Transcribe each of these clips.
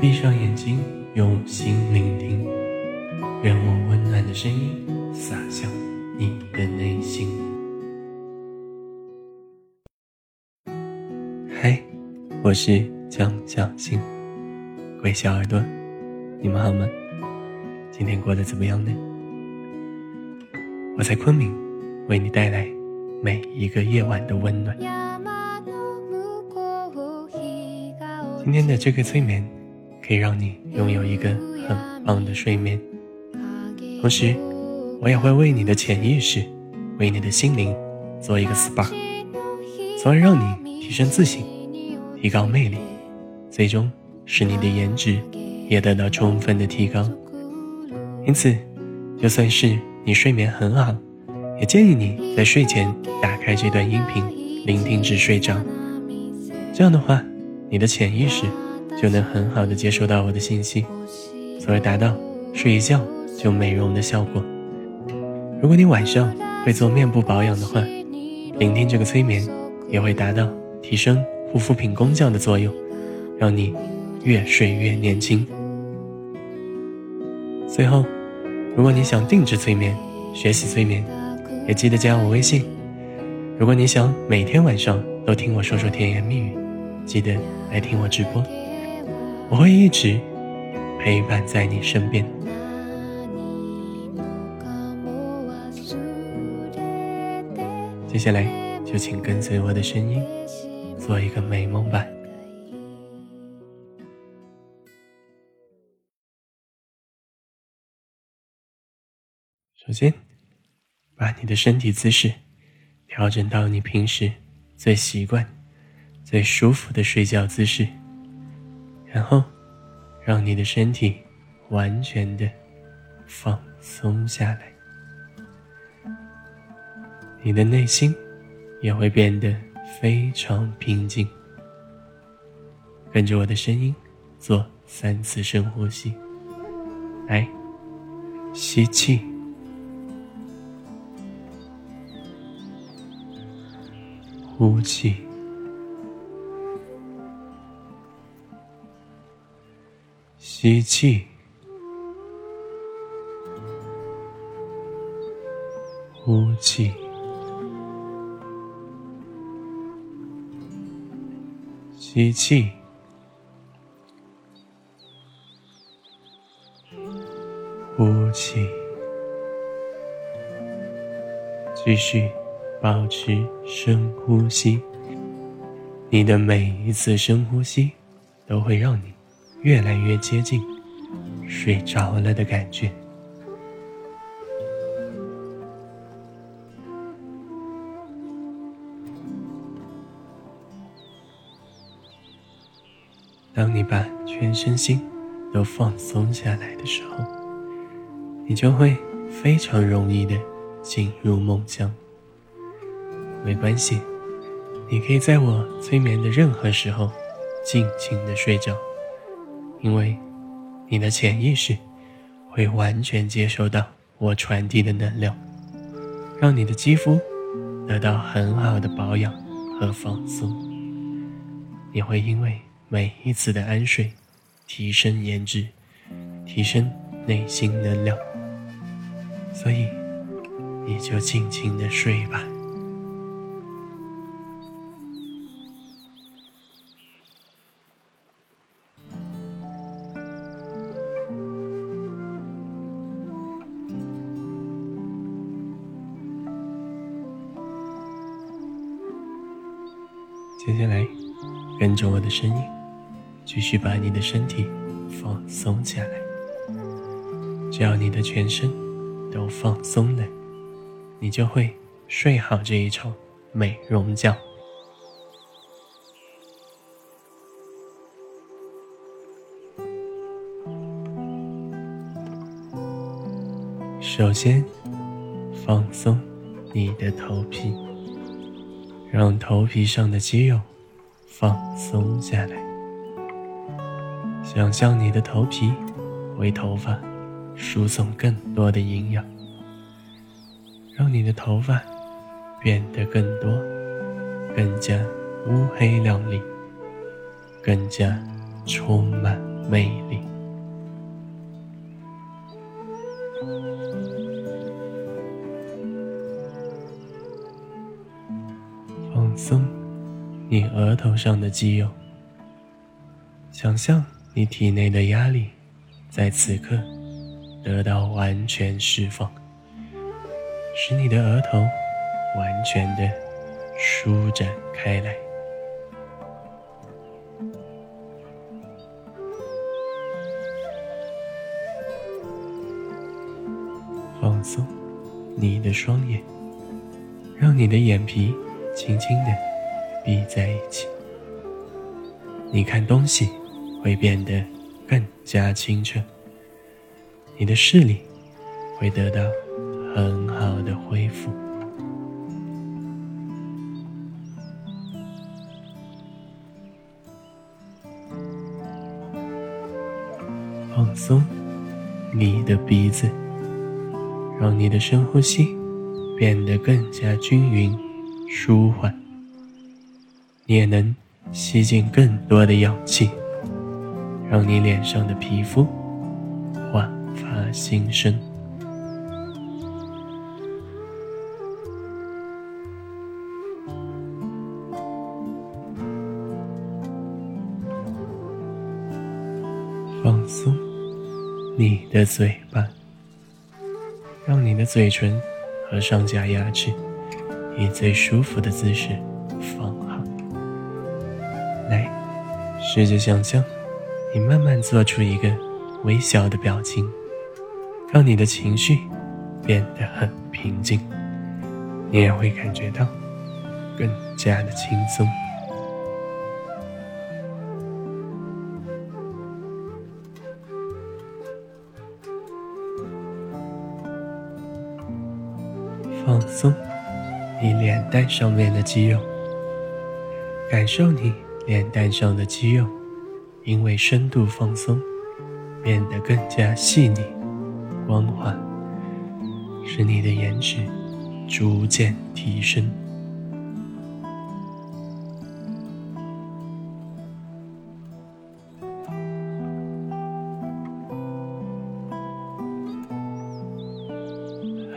闭上眼睛，用心聆听，让我温暖的声音洒向你的内心。嗨，我是江小新，各位小耳朵，你们好吗？今天过得怎么样呢？我在昆明，为你带来每一个夜晚的温暖。今天的这个催眠。可以让你拥有一个很棒的睡眠，同时，我也会为你的潜意识、为你的心灵做一个 SPA，从而让你提升自信、提高魅力，最终使你的颜值也得到充分的提高。因此，就算是你睡眠很好，也建议你在睡前打开这段音频，聆听至睡着。这样的话，你的潜意识。就能很好的接收到我的信息，从而达到睡一觉就美容的效果。如果你晚上会做面部保养的话，聆听这个催眠也会达到提升护肤品功效的作用，让你越睡越年轻。最后，如果你想定制催眠、学习催眠，也记得加我微信。如果你想每天晚上都听我说说甜言蜜语，记得来听我直播。我会一直陪伴在你身边。接下来就请跟随我的声音，做一个美梦吧。首先，把你的身体姿势调整到你平时最习惯、最舒服的睡觉姿势。然后，让你的身体完全的放松下来，你的内心也会变得非常平静。跟着我的声音做三次深呼吸，来，吸气，呼气。吸气，呼气，吸气，呼气，继续保持深呼吸。你的每一次深呼吸都会让你。越来越接近睡着了的感觉。当你把全身心都放松下来的时候，你就会非常容易的进入梦乡。没关系，你可以在我催眠的任何时候尽情的睡着。因为你的潜意识会完全接收到我传递的能量，让你的肌肤得到很好的保养和放松。你会因为每一次的安睡，提升颜值，提升内心能量。所以，你就静静的睡吧。的声音，继续把你的身体放松下来。只要你的全身都放松了，你就会睡好这一场美容觉。首先，放松你的头皮。让头皮上的肌肉放松下来，想象你的头皮为头发输送更多的营养，让你的头发变得更多、更加乌黑亮丽、更加充满魅力。额头上的肌肉，想象你体内的压力在此刻得到完全释放，使你的额头完全的舒展开来。放松你的双眼，让你的眼皮。轻轻的闭在一起，你看东西会变得更加清澈，你的视力会得到很好的恢复。放松你的鼻子，让你的深呼吸变得更加均匀。舒缓，你也能吸进更多的氧气，让你脸上的皮肤焕发新生。放松你的嘴巴，让你的嘴唇和上下牙齿。以最舒服的姿势试着想象，你慢慢做出一个微笑的表情，让你的情绪变得很平静，你也会感觉到更加的轻松。放松。你脸蛋上面的肌肉，感受你脸蛋上的肌肉，因为深度放松，变得更加细腻、光滑，使你的颜值逐渐提升。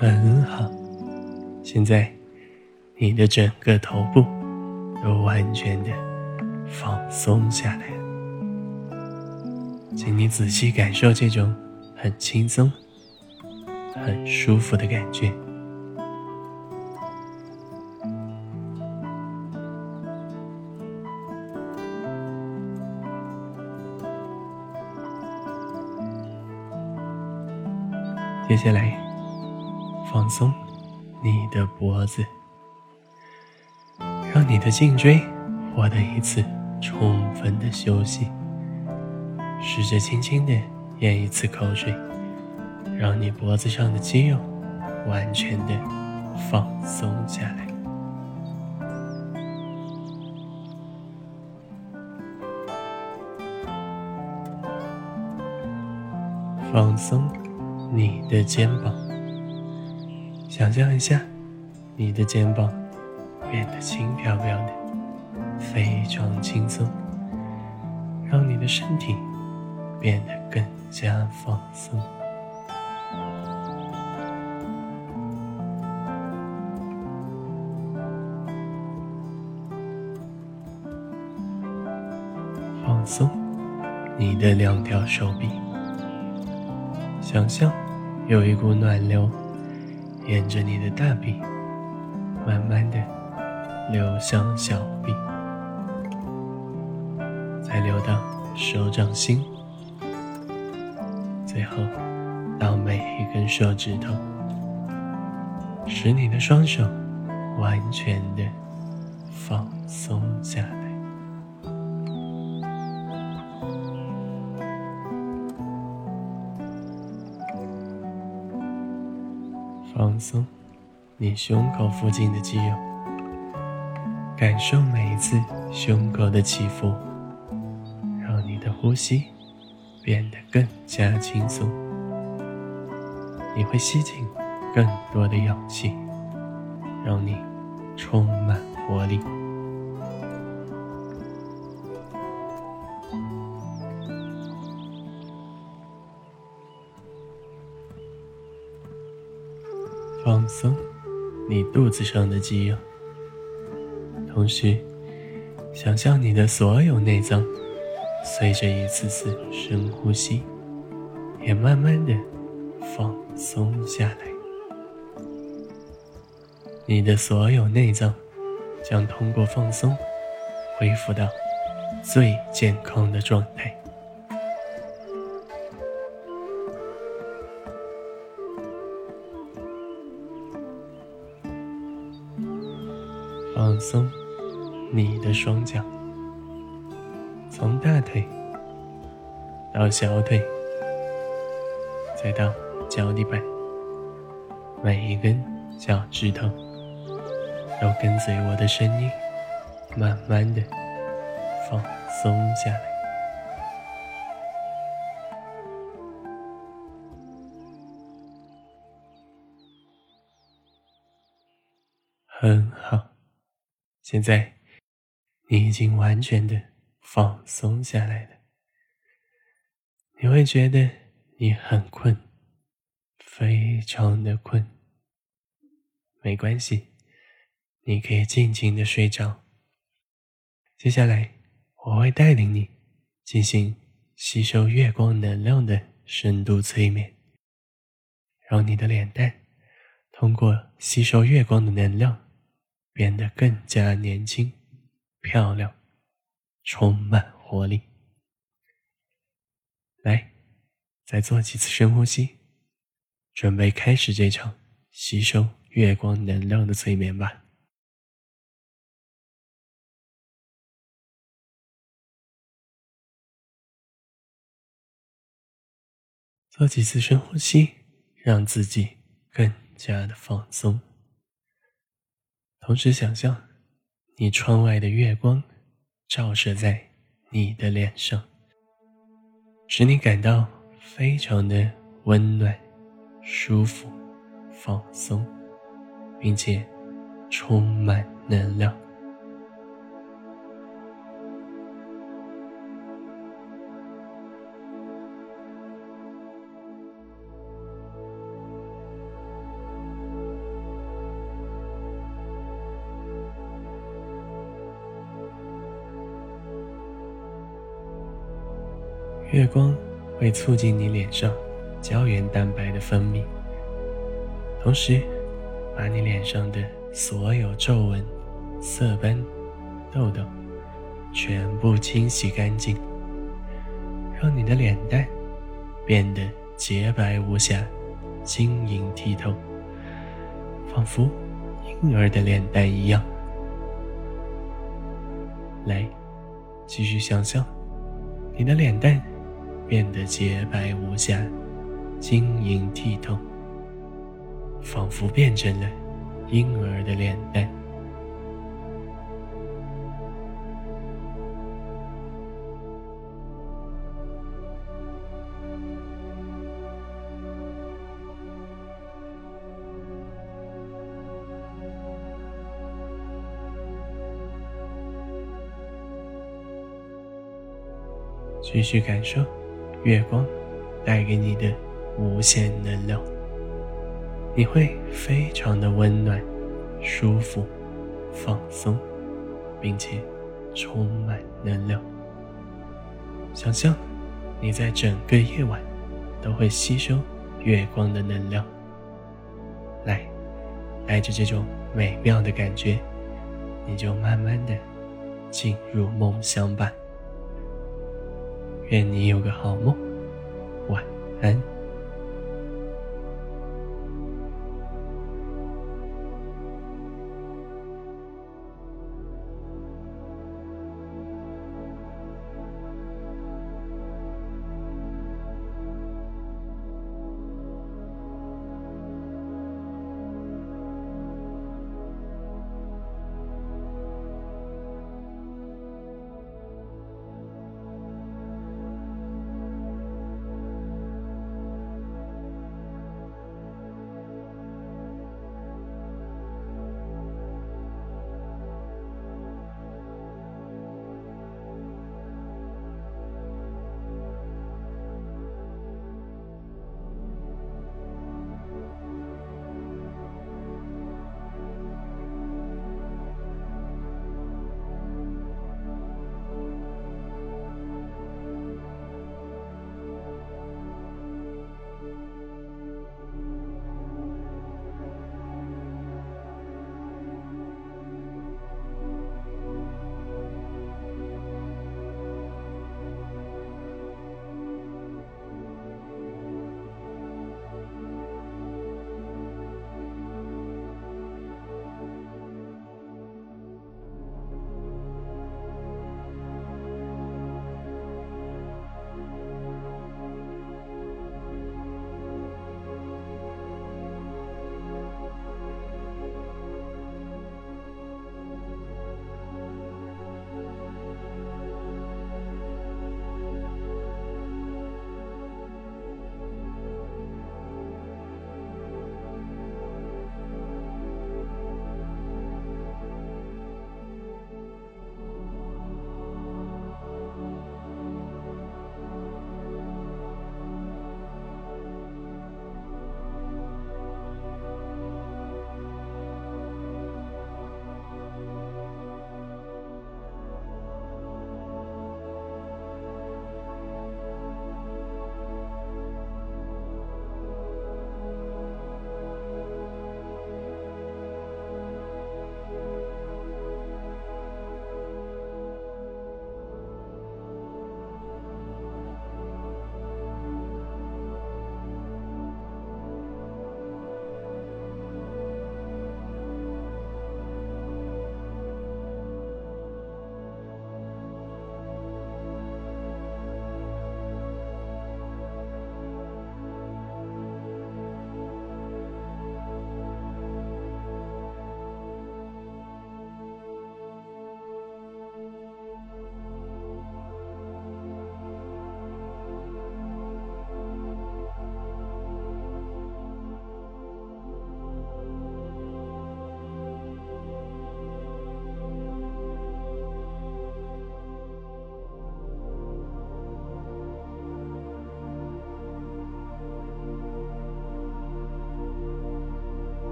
很好，现在。你的整个头部都完全的放松下来请你仔细感受这种很轻松、很舒服的感觉。接下来，放松你的脖子。让你的颈椎获得一次充分的休息，试着轻轻的咽一次口水，让你脖子上的肌肉完全的放松下来。放松你的肩膀，想象一下你的肩膀。变得轻飘飘的，非常轻松，让你的身体变得更加放松。放松你的两条手臂，想象有一股暖流沿着你的大臂，慢慢的。流向小臂，流到手掌心，最后到每一根手指头，使你的双手完全的放松下来，放松你胸口附近的肌肉。感受每一次胸口的起伏，呼吸变得更加轻松你会吸进更多的氧气让你充满活力。放松你肚子上的肌肉同时想象你的所有内脏随着一次次深呼吸，也慢慢的放松下来。你的所有内脏将通过放松恢复到最健康的状态。放松你的双脚，从大腿到小腿，再到脚底板，每一根脚趾头都跟随我的声音，慢慢的放松下来。很好。现在，你已经完全的放松下来的。你会觉得你很困，非常的困。没关系，你可以静静的睡着。接下来，我会带领你进行吸收月光能量的深度催眠，让你的脸蛋通过吸收月光的能量。变得更加年轻、漂亮，充满活力。来，再做几次深呼吸，准备开始这场吸收月光能量的催眠吧。做几次深呼吸，让自己更加的放松。同时想象，你窗外的月光照射在你的脸上，使你感到非常的温暖、舒服、放松，并且充满能量。月光会促进你脸上胶原蛋白的分泌，同时把你脸上的所有皱纹、色斑、痘痘全部清洗干净，让你的脸蛋变得洁白无瑕、晶莹剔透，仿佛婴儿的脸蛋一样。来，继续想象你的脸蛋。变得洁白无瑕、晶莹剔透，仿佛变成了婴儿的脸蛋。继续感受。月光带给你的无限能量，你会非常的温暖、舒服、放松，并且充满能量。想象你在整个夜晚都会吸收月光的能量。来，带着这种美妙的感觉，你就慢慢的进入梦乡吧。愿你有个好梦，晚安。